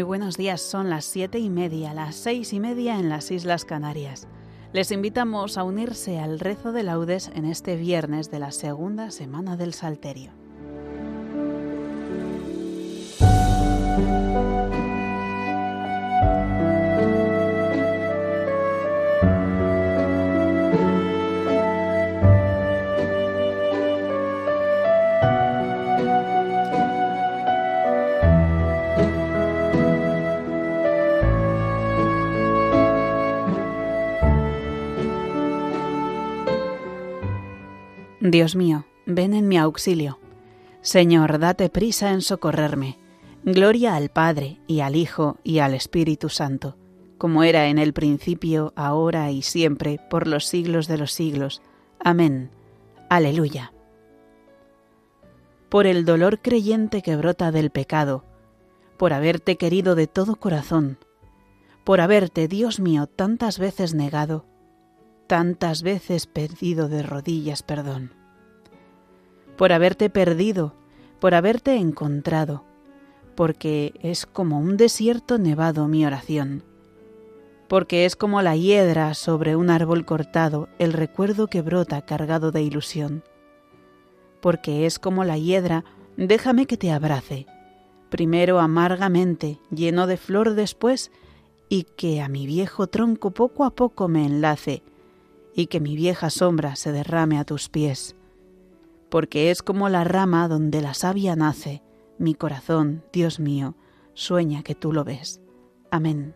Muy buenos días, son las siete y media, las seis y media en las Islas Canarias. Les invitamos a unirse al rezo de laudes en este viernes de la segunda semana del Salterio. Dios mío, ven en mi auxilio. Señor, date prisa en socorrerme. Gloria al Padre, y al Hijo, y al Espíritu Santo, como era en el principio, ahora y siempre, por los siglos de los siglos. Amén. Aleluya. Por el dolor creyente que brota del pecado, por haberte querido de todo corazón, por haberte, Dios mío, tantas veces negado, tantas veces pedido de rodillas perdón. Por haberte perdido, por haberte encontrado, porque es como un desierto nevado mi oración. Porque es como la hiedra sobre un árbol cortado el recuerdo que brota cargado de ilusión. Porque es como la hiedra, déjame que te abrace, primero amargamente, lleno de flor después, y que a mi viejo tronco poco a poco me enlace, y que mi vieja sombra se derrame a tus pies. Porque es como la rama donde la savia nace, mi corazón, Dios mío, sueña que tú lo ves. Amén.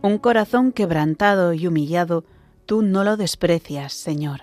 Un corazón quebrantado y humillado tú no lo desprecias, Señor.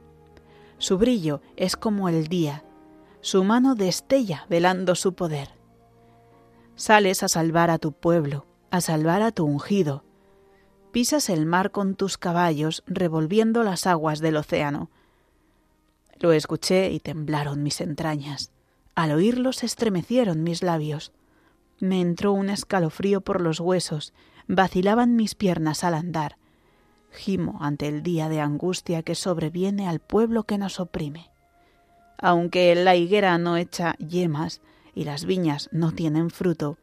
Su brillo es como el día, su mano destella velando su poder. Sales a salvar a tu pueblo, a salvar a tu ungido, pisas el mar con tus caballos revolviendo las aguas del océano. Lo escuché y temblaron mis entrañas. Al oírlo se estremecieron mis labios. Me entró un escalofrío por los huesos, vacilaban mis piernas al andar. Gimo ante el día de angustia que sobreviene al pueblo que nos oprime. Aunque la higuera no echa yemas y las viñas no tienen fruto,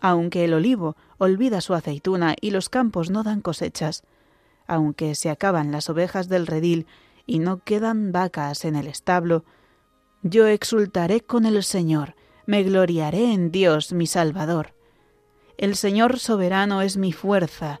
aunque el olivo olvida su aceituna y los campos no dan cosechas, aunque se acaban las ovejas del redil y no quedan vacas en el establo, yo exultaré con el Señor, me gloriaré en Dios mi Salvador. El Señor soberano es mi fuerza,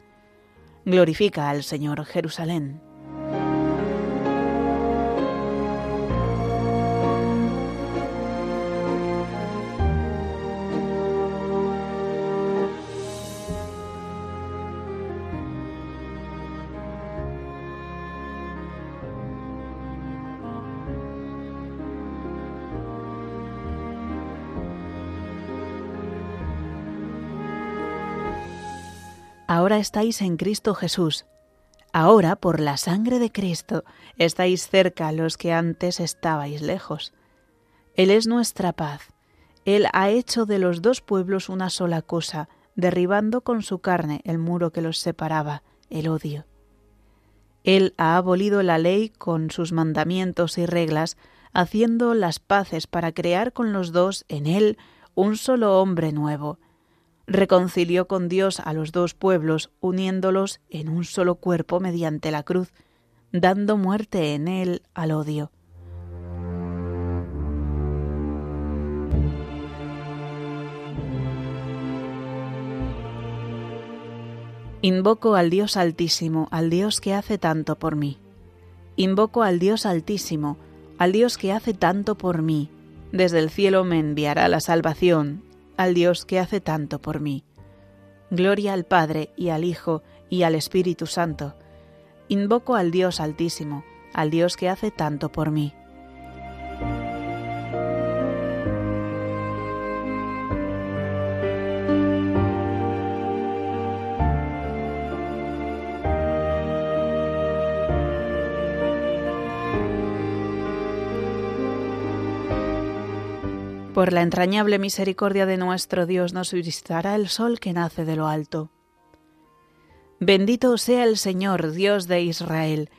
Glorifica al Señor Jerusalén. Ahora estáis en Cristo Jesús. Ahora, por la sangre de Cristo, estáis cerca los que antes estabais lejos. Él es nuestra paz. Él ha hecho de los dos pueblos una sola cosa, derribando con su carne el muro que los separaba, el odio. Él ha abolido la ley con sus mandamientos y reglas, haciendo las paces para crear con los dos en Él un solo hombre nuevo, reconcilió con Dios a los dos pueblos, uniéndolos en un solo cuerpo mediante la cruz, dando muerte en él al odio. Invoco al Dios Altísimo, al Dios que hace tanto por mí. Invoco al Dios Altísimo, al Dios que hace tanto por mí. Desde el cielo me enviará la salvación, al Dios que hace tanto por mí. Gloria al Padre y al Hijo y al Espíritu Santo. Invoco al Dios Altísimo, al Dios que hace tanto por mí. Por la entrañable misericordia de nuestro Dios nos visitará el sol que nace de lo alto. Bendito sea el Señor, Dios de Israel,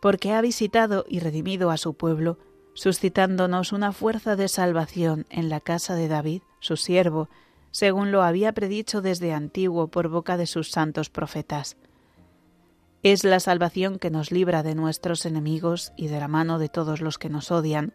porque ha visitado y redimido a su pueblo, suscitándonos una fuerza de salvación en la casa de David, su siervo, según lo había predicho desde antiguo por boca de sus santos profetas. Es la salvación que nos libra de nuestros enemigos y de la mano de todos los que nos odian,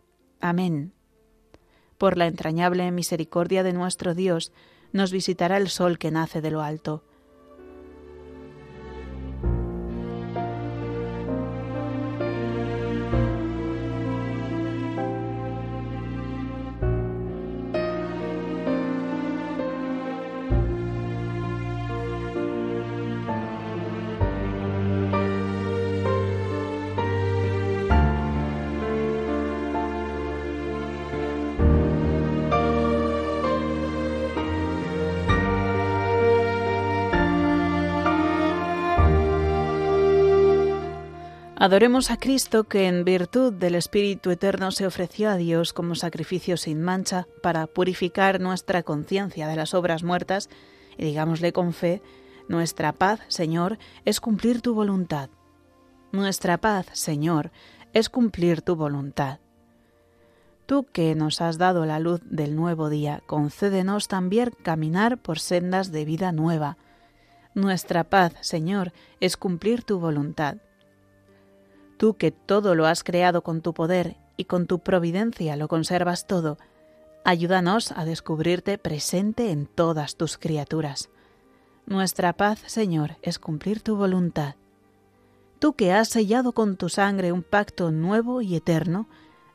Amén. Por la entrañable misericordia de nuestro Dios, nos visitará el sol que nace de lo alto Adoremos a Cristo que en virtud del Espíritu Eterno se ofreció a Dios como sacrificio sin mancha para purificar nuestra conciencia de las obras muertas y digámosle con fe, nuestra paz, Señor, es cumplir tu voluntad. Nuestra paz, Señor, es cumplir tu voluntad. Tú que nos has dado la luz del nuevo día, concédenos también caminar por sendas de vida nueva. Nuestra paz, Señor, es cumplir tu voluntad Tú que todo lo has creado con tu poder y con tu providencia lo conservas todo, ayúdanos a descubrirte presente en todas tus criaturas. Nuestra paz, Señor, es cumplir tu voluntad. Tú que has sellado con tu sangre un pacto nuevo y eterno,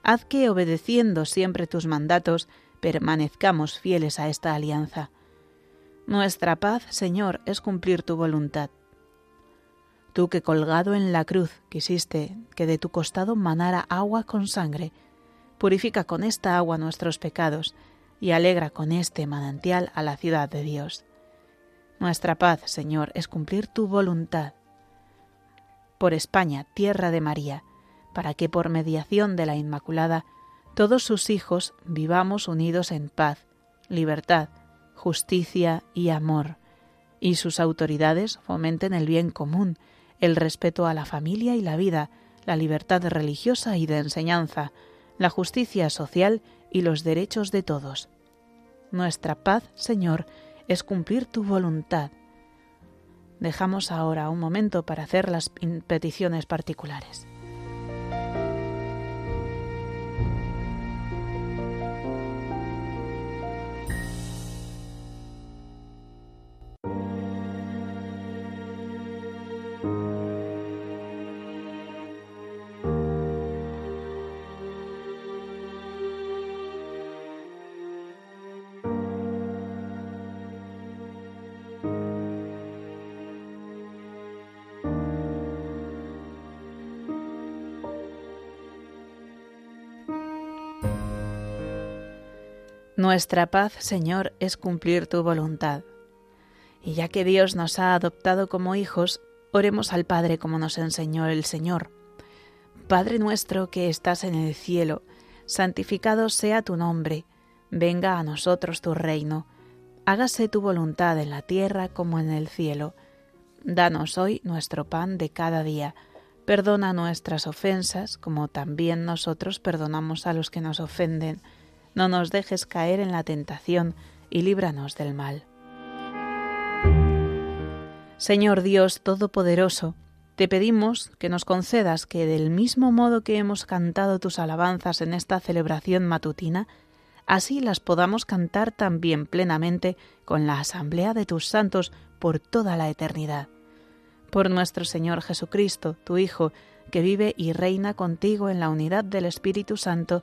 haz que, obedeciendo siempre tus mandatos, permanezcamos fieles a esta alianza. Nuestra paz, Señor, es cumplir tu voluntad. Tú que colgado en la cruz quisiste que de tu costado manara agua con sangre, purifica con esta agua nuestros pecados y alegra con este manantial a la ciudad de Dios. Nuestra paz, Señor, es cumplir tu voluntad. Por España, tierra de María, para que por mediación de la Inmaculada todos sus hijos vivamos unidos en paz, libertad, justicia y amor, y sus autoridades fomenten el bien común el respeto a la familia y la vida, la libertad religiosa y de enseñanza, la justicia social y los derechos de todos. Nuestra paz, Señor, es cumplir tu voluntad. Dejamos ahora un momento para hacer las peticiones particulares. Nuestra paz, Señor, es cumplir tu voluntad. Y ya que Dios nos ha adoptado como hijos, oremos al Padre como nos enseñó el Señor. Padre nuestro que estás en el cielo, santificado sea tu nombre, venga a nosotros tu reino, hágase tu voluntad en la tierra como en el cielo. Danos hoy nuestro pan de cada día, perdona nuestras ofensas como también nosotros perdonamos a los que nos ofenden no nos dejes caer en la tentación y líbranos del mal. Señor Dios Todopoderoso, te pedimos que nos concedas que del mismo modo que hemos cantado tus alabanzas en esta celebración matutina, así las podamos cantar también plenamente con la asamblea de tus santos por toda la eternidad. Por nuestro Señor Jesucristo, tu Hijo, que vive y reina contigo en la unidad del Espíritu Santo